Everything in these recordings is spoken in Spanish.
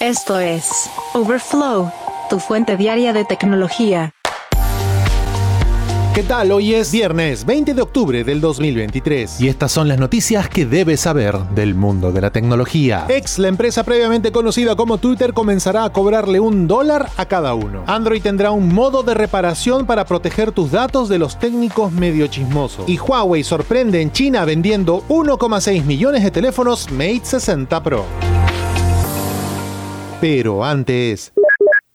Esto es Overflow, tu fuente diaria de tecnología. ¿Qué tal? Hoy es viernes 20 de octubre del 2023 y estas son las noticias que debes saber del mundo de la tecnología. X, la empresa previamente conocida como Twitter, comenzará a cobrarle un dólar a cada uno. Android tendrá un modo de reparación para proteger tus datos de los técnicos medio chismosos. Y Huawei sorprende en China vendiendo 1,6 millones de teléfonos Mate 60 Pro. Pero antes,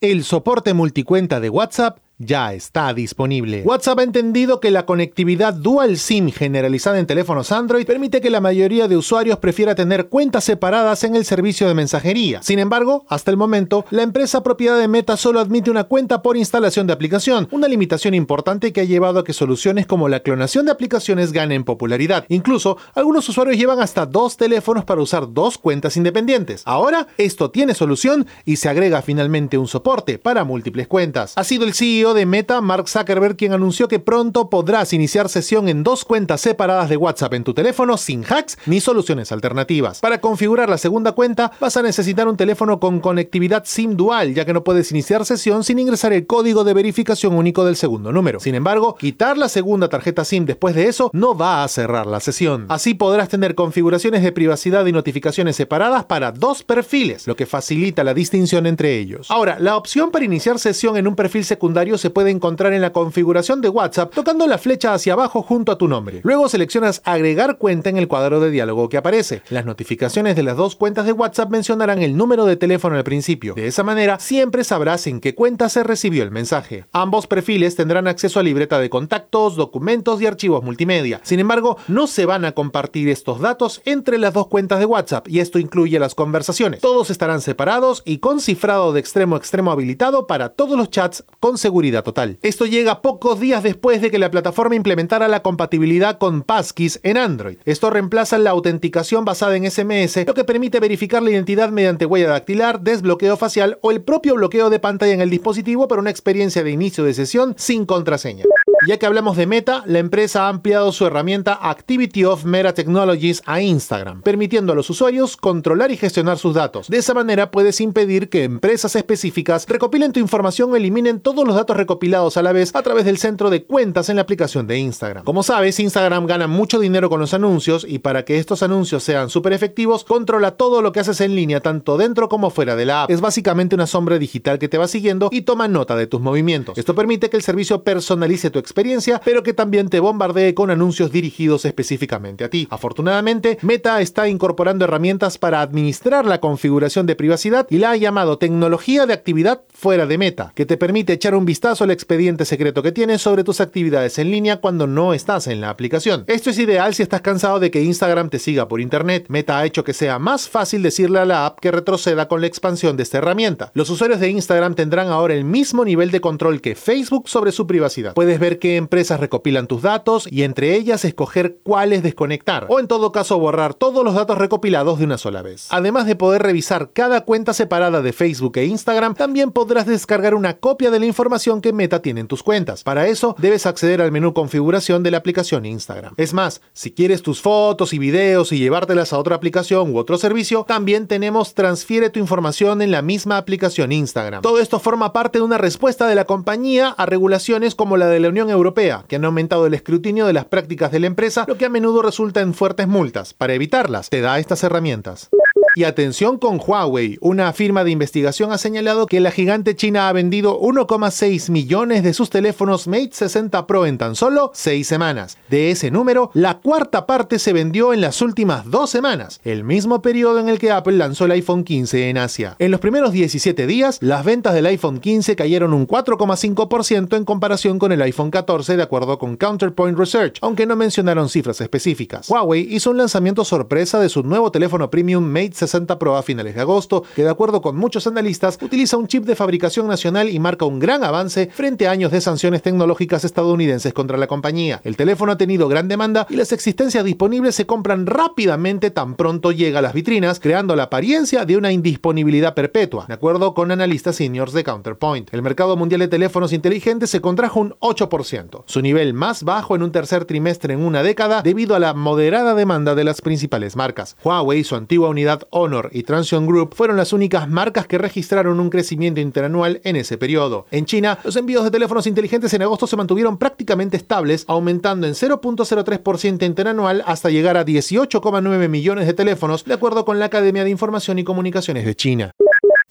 el soporte multicuenta de WhatsApp ya está disponible. WhatsApp ha entendido que la conectividad dual SIM generalizada en teléfonos Android permite que la mayoría de usuarios prefiera tener cuentas separadas en el servicio de mensajería. Sin embargo, hasta el momento, la empresa propiedad de Meta solo admite una cuenta por instalación de aplicación, una limitación importante que ha llevado a que soluciones como la clonación de aplicaciones ganen popularidad. Incluso, algunos usuarios llevan hasta dos teléfonos para usar dos cuentas independientes. Ahora, esto tiene solución y se agrega finalmente un soporte para múltiples cuentas. Ha sido el CEO de Meta, Mark Zuckerberg, quien anunció que pronto podrás iniciar sesión en dos cuentas separadas de WhatsApp en tu teléfono sin hacks ni soluciones alternativas. Para configurar la segunda cuenta vas a necesitar un teléfono con conectividad SIM dual, ya que no puedes iniciar sesión sin ingresar el código de verificación único del segundo número. Sin embargo, quitar la segunda tarjeta SIM después de eso no va a cerrar la sesión. Así podrás tener configuraciones de privacidad y notificaciones separadas para dos perfiles, lo que facilita la distinción entre ellos. Ahora, la opción para iniciar sesión en un perfil secundario se puede encontrar en la configuración de WhatsApp tocando la flecha hacia abajo junto a tu nombre. Luego seleccionas agregar cuenta en el cuadro de diálogo que aparece. Las notificaciones de las dos cuentas de WhatsApp mencionarán el número de teléfono al principio. De esa manera siempre sabrás en qué cuenta se recibió el mensaje. Ambos perfiles tendrán acceso a libreta de contactos, documentos y archivos multimedia. Sin embargo, no se van a compartir estos datos entre las dos cuentas de WhatsApp y esto incluye las conversaciones. Todos estarán separados y con cifrado de extremo a extremo habilitado para todos los chats con seguridad total. Esto llega pocos días después de que la plataforma implementara la compatibilidad con Passkeys en Android. Esto reemplaza la autenticación basada en SMS, lo que permite verificar la identidad mediante huella dactilar, desbloqueo facial o el propio bloqueo de pantalla en el dispositivo para una experiencia de inicio de sesión sin contraseña. Ya que hablamos de Meta, la empresa ha ampliado su herramienta Activity of Meta Technologies a Instagram, permitiendo a los usuarios controlar y gestionar sus datos. De esa manera puedes impedir que empresas específicas recopilen tu información o eliminen todos los datos recopilados a la vez a través del centro de cuentas en la aplicación de Instagram. Como sabes, Instagram gana mucho dinero con los anuncios y para que estos anuncios sean súper efectivos, controla todo lo que haces en línea, tanto dentro como fuera de la app. Es básicamente una sombra digital que te va siguiendo y toma nota de tus movimientos. Esto permite que el servicio personalice tu experiencia experiencia, pero que también te bombardee con anuncios dirigidos específicamente a ti. Afortunadamente, Meta está incorporando herramientas para administrar la configuración de privacidad y la ha llamado tecnología de actividad fuera de Meta, que te permite echar un vistazo al expediente secreto que tienes sobre tus actividades en línea cuando no estás en la aplicación. Esto es ideal si estás cansado de que Instagram te siga por internet. Meta ha hecho que sea más fácil decirle a la app que retroceda con la expansión de esta herramienta. Los usuarios de Instagram tendrán ahora el mismo nivel de control que Facebook sobre su privacidad. Puedes ver qué empresas recopilan tus datos y entre ellas escoger cuáles desconectar o en todo caso borrar todos los datos recopilados de una sola vez. Además de poder revisar cada cuenta separada de Facebook e Instagram, también podrás descargar una copia de la información que Meta tiene en tus cuentas. Para eso debes acceder al menú configuración de la aplicación Instagram. Es más, si quieres tus fotos y videos y llevártelas a otra aplicación u otro servicio, también tenemos transfiere tu información en la misma aplicación Instagram. Todo esto forma parte de una respuesta de la compañía a regulaciones como la de la Unión Europea, que han aumentado el escrutinio de las prácticas de la empresa, lo que a menudo resulta en fuertes multas. Para evitarlas, te da estas herramientas. Y atención con Huawei, una firma de investigación ha señalado que la gigante china ha vendido 1,6 millones de sus teléfonos Mate 60 Pro en tan solo 6 semanas. De ese número, la cuarta parte se vendió en las últimas dos semanas, el mismo periodo en el que Apple lanzó el iPhone 15 en Asia. En los primeros 17 días, las ventas del iPhone 15 cayeron un 4,5% en comparación con el iPhone 14 de acuerdo con Counterpoint Research, aunque no mencionaron cifras específicas. Huawei hizo un lanzamiento sorpresa de su nuevo teléfono premium Mate 60 Pro a finales de agosto, que de acuerdo con muchos analistas utiliza un chip de fabricación nacional y marca un gran avance frente a años de sanciones tecnológicas estadounidenses contra la compañía. El teléfono ha tenido gran demanda y las existencias disponibles se compran rápidamente tan pronto llega a las vitrinas, creando la apariencia de una indisponibilidad perpetua, de acuerdo con analistas seniors de Counterpoint. El mercado mundial de teléfonos inteligentes se contrajo un 8%, su nivel más bajo en un tercer trimestre en una década debido a la moderada demanda de las principales marcas. Huawei, su antigua unidad Honor y Transsion Group fueron las únicas marcas que registraron un crecimiento interanual en ese periodo. En China, los envíos de teléfonos inteligentes en agosto se mantuvieron prácticamente estables, aumentando en 0.03% interanual hasta llegar a 18,9 millones de teléfonos, de acuerdo con la Academia de Información y Comunicaciones de China.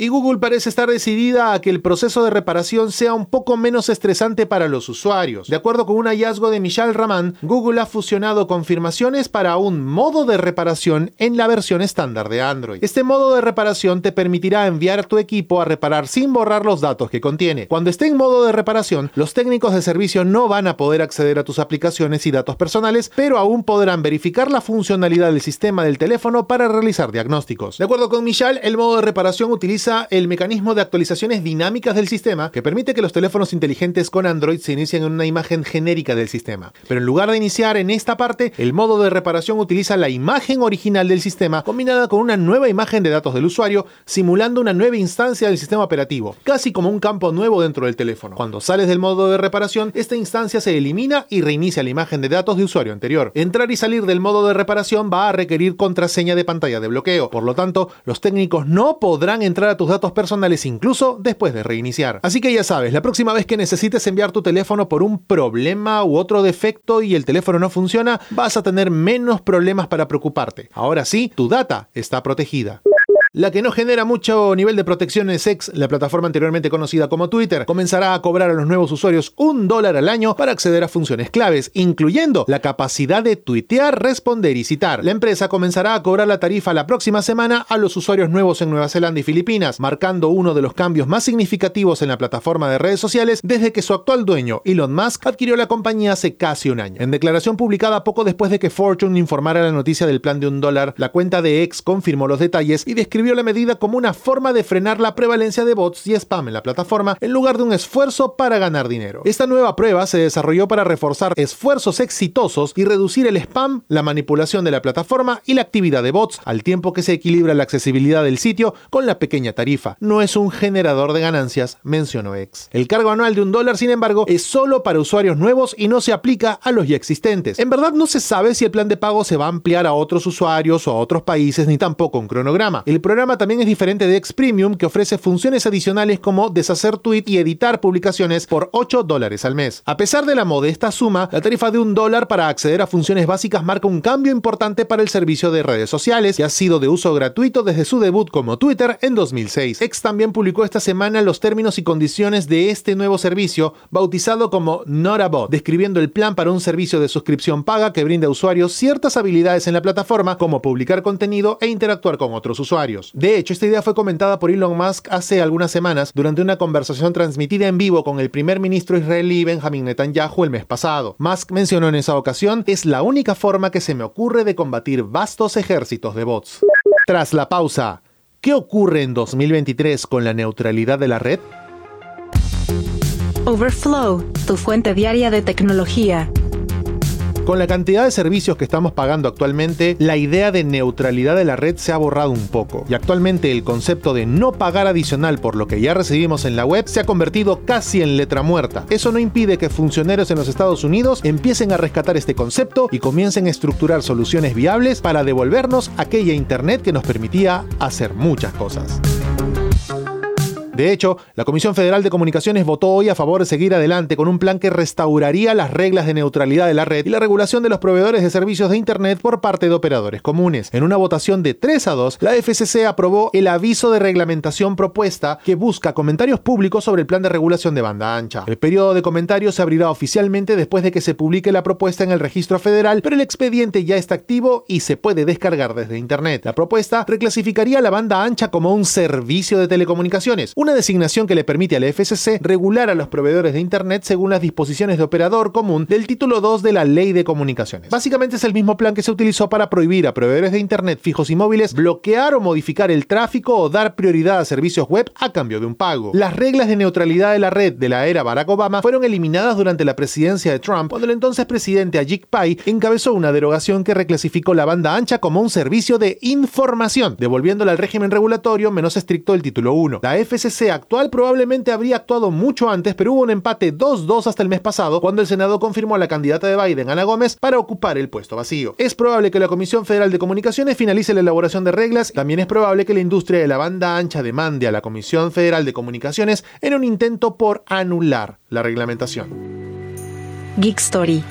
Y Google parece estar decidida a que el proceso de reparación sea un poco menos estresante para los usuarios. De acuerdo con un hallazgo de Michal Raman, Google ha fusionado confirmaciones para un modo de reparación en la versión estándar de Android. Este modo de reparación te permitirá enviar tu equipo a reparar sin borrar los datos que contiene. Cuando esté en modo de reparación, los técnicos de servicio no van a poder acceder a tus aplicaciones y datos personales, pero aún podrán verificar la funcionalidad del sistema del teléfono para realizar diagnósticos. De acuerdo con Michal, el modo de reparación utiliza el mecanismo de actualizaciones dinámicas del sistema que permite que los teléfonos inteligentes con Android se inicien en una imagen genérica del sistema. Pero en lugar de iniciar en esta parte, el modo de reparación utiliza la imagen original del sistema combinada con una nueva imagen de datos del usuario, simulando una nueva instancia del sistema operativo, casi como un campo nuevo dentro del teléfono. Cuando sales del modo de reparación, esta instancia se elimina y reinicia la imagen de datos de usuario anterior. Entrar y salir del modo de reparación va a requerir contraseña de pantalla de bloqueo. Por lo tanto, los técnicos no podrán entrar tus datos personales incluso después de reiniciar. Así que ya sabes, la próxima vez que necesites enviar tu teléfono por un problema u otro defecto y el teléfono no funciona, vas a tener menos problemas para preocuparte. Ahora sí, tu data está protegida. La que no genera mucho nivel de protección es X, la plataforma anteriormente conocida como Twitter, comenzará a cobrar a los nuevos usuarios un dólar al año para acceder a funciones claves, incluyendo la capacidad de tuitear, responder y citar. La empresa comenzará a cobrar la tarifa la próxima semana a los usuarios nuevos en Nueva Zelanda y Filipinas, marcando uno de los cambios más significativos en la plataforma de redes sociales desde que su actual dueño, Elon Musk, adquirió la compañía hace casi un año. En declaración publicada poco después de que Fortune informara la noticia del plan de un dólar, la cuenta de X confirmó los detalles y describió la medida como una forma de frenar la prevalencia de bots y spam en la plataforma en lugar de un esfuerzo para ganar dinero. Esta nueva prueba se desarrolló para reforzar esfuerzos exitosos y reducir el spam, la manipulación de la plataforma y la actividad de bots, al tiempo que se equilibra la accesibilidad del sitio con la pequeña tarifa. No es un generador de ganancias, mencionó X. El cargo anual de un dólar, sin embargo, es solo para usuarios nuevos y no se aplica a los ya existentes. En verdad no se sabe si el plan de pago se va a ampliar a otros usuarios o a otros países, ni tampoco un cronograma. El programa también es diferente de X Premium, que ofrece funciones adicionales como deshacer tweet y editar publicaciones por 8 dólares al mes. A pesar de la modesta suma, la tarifa de un dólar para acceder a funciones básicas marca un cambio importante para el servicio de redes sociales, que ha sido de uso gratuito desde su debut como Twitter en 2006. X también publicó esta semana los términos y condiciones de este nuevo servicio, bautizado como Not a Bot, describiendo el plan para un servicio de suscripción paga que brinda a usuarios ciertas habilidades en la plataforma, como publicar contenido e interactuar con otros usuarios. De hecho, esta idea fue comentada por Elon Musk hace algunas semanas durante una conversación transmitida en vivo con el primer ministro israelí Benjamin Netanyahu el mes pasado. Musk mencionó en esa ocasión, es la única forma que se me ocurre de combatir vastos ejércitos de bots. Tras la pausa, ¿qué ocurre en 2023 con la neutralidad de la red? Overflow, tu fuente diaria de tecnología. Con la cantidad de servicios que estamos pagando actualmente, la idea de neutralidad de la red se ha borrado un poco. Y actualmente el concepto de no pagar adicional por lo que ya recibimos en la web se ha convertido casi en letra muerta. Eso no impide que funcionarios en los Estados Unidos empiecen a rescatar este concepto y comiencen a estructurar soluciones viables para devolvernos aquella Internet que nos permitía hacer muchas cosas. De hecho, la Comisión Federal de Comunicaciones votó hoy a favor de seguir adelante con un plan que restauraría las reglas de neutralidad de la red y la regulación de los proveedores de servicios de Internet por parte de operadores comunes. En una votación de 3 a 2, la FCC aprobó el aviso de reglamentación propuesta que busca comentarios públicos sobre el plan de regulación de banda ancha. El periodo de comentarios se abrirá oficialmente después de que se publique la propuesta en el registro federal, pero el expediente ya está activo y se puede descargar desde Internet. La propuesta reclasificaría la banda ancha como un servicio de telecomunicaciones, designación que le permite al FCC regular a los proveedores de Internet según las disposiciones de operador común del título 2 de la Ley de Comunicaciones. Básicamente es el mismo plan que se utilizó para prohibir a proveedores de Internet fijos y móviles bloquear o modificar el tráfico o dar prioridad a servicios web a cambio de un pago. Las reglas de neutralidad de la red de la era Barack Obama fueron eliminadas durante la presidencia de Trump cuando el entonces presidente Ajit Pai encabezó una derogación que reclasificó la banda ancha como un servicio de información, devolviéndola al régimen regulatorio menos estricto del título 1. La FCC Actual probablemente habría actuado mucho antes, pero hubo un empate 2-2 hasta el mes pasado, cuando el Senado confirmó a la candidata de Biden, Ana Gómez, para ocupar el puesto vacío. Es probable que la Comisión Federal de Comunicaciones finalice la elaboración de reglas, también es probable que la industria de la banda ancha demande a la Comisión Federal de Comunicaciones en un intento por anular la reglamentación. Geek Story.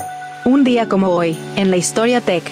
Un día como hoy, en la historia tech.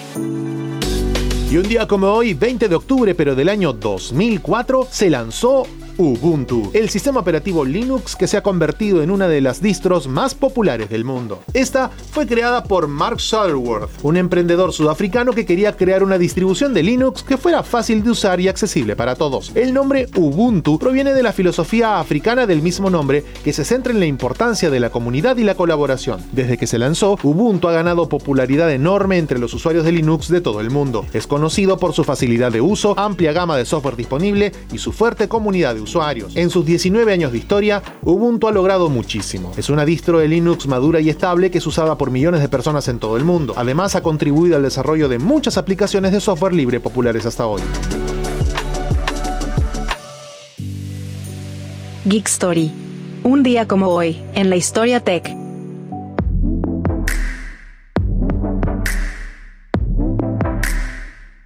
Y un día como hoy, 20 de octubre pero del año 2004, se lanzó Ubuntu, el sistema operativo Linux que se ha convertido en una de las distros más populares del mundo. Esta fue creada por Mark Shuttleworth, un emprendedor sudafricano que quería crear una distribución de Linux que fuera fácil de usar y accesible para todos. El nombre Ubuntu proviene de la filosofía africana del mismo nombre que se centra en la importancia de la comunidad y la colaboración. Desde que se lanzó, Ubuntu ha ganado popularidad enorme entre los usuarios de Linux de todo el mundo. Es conocido por su facilidad de uso, amplia gama de software disponible y su fuerte comunidad de En sus 19 años de historia, Ubuntu ha logrado muchísimo. Es una distro de Linux madura y estable que es usada por millones de personas en todo el mundo. Además, ha contribuido al desarrollo de muchas aplicaciones de software libre populares hasta hoy. Geek Story. Un día como hoy, en la historia tech.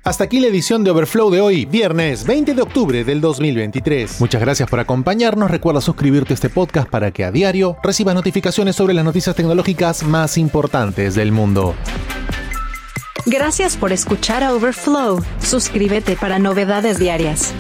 Hasta aquí la edición de Overflow de hoy, viernes 20 de octubre del 2023. Muchas gracias por acompañarnos. Recuerda suscribirte a este podcast para que a diario recibas notificaciones sobre las noticias tecnológicas más importantes del mundo. Gracias por escuchar a Overflow. Suscríbete para novedades diarias.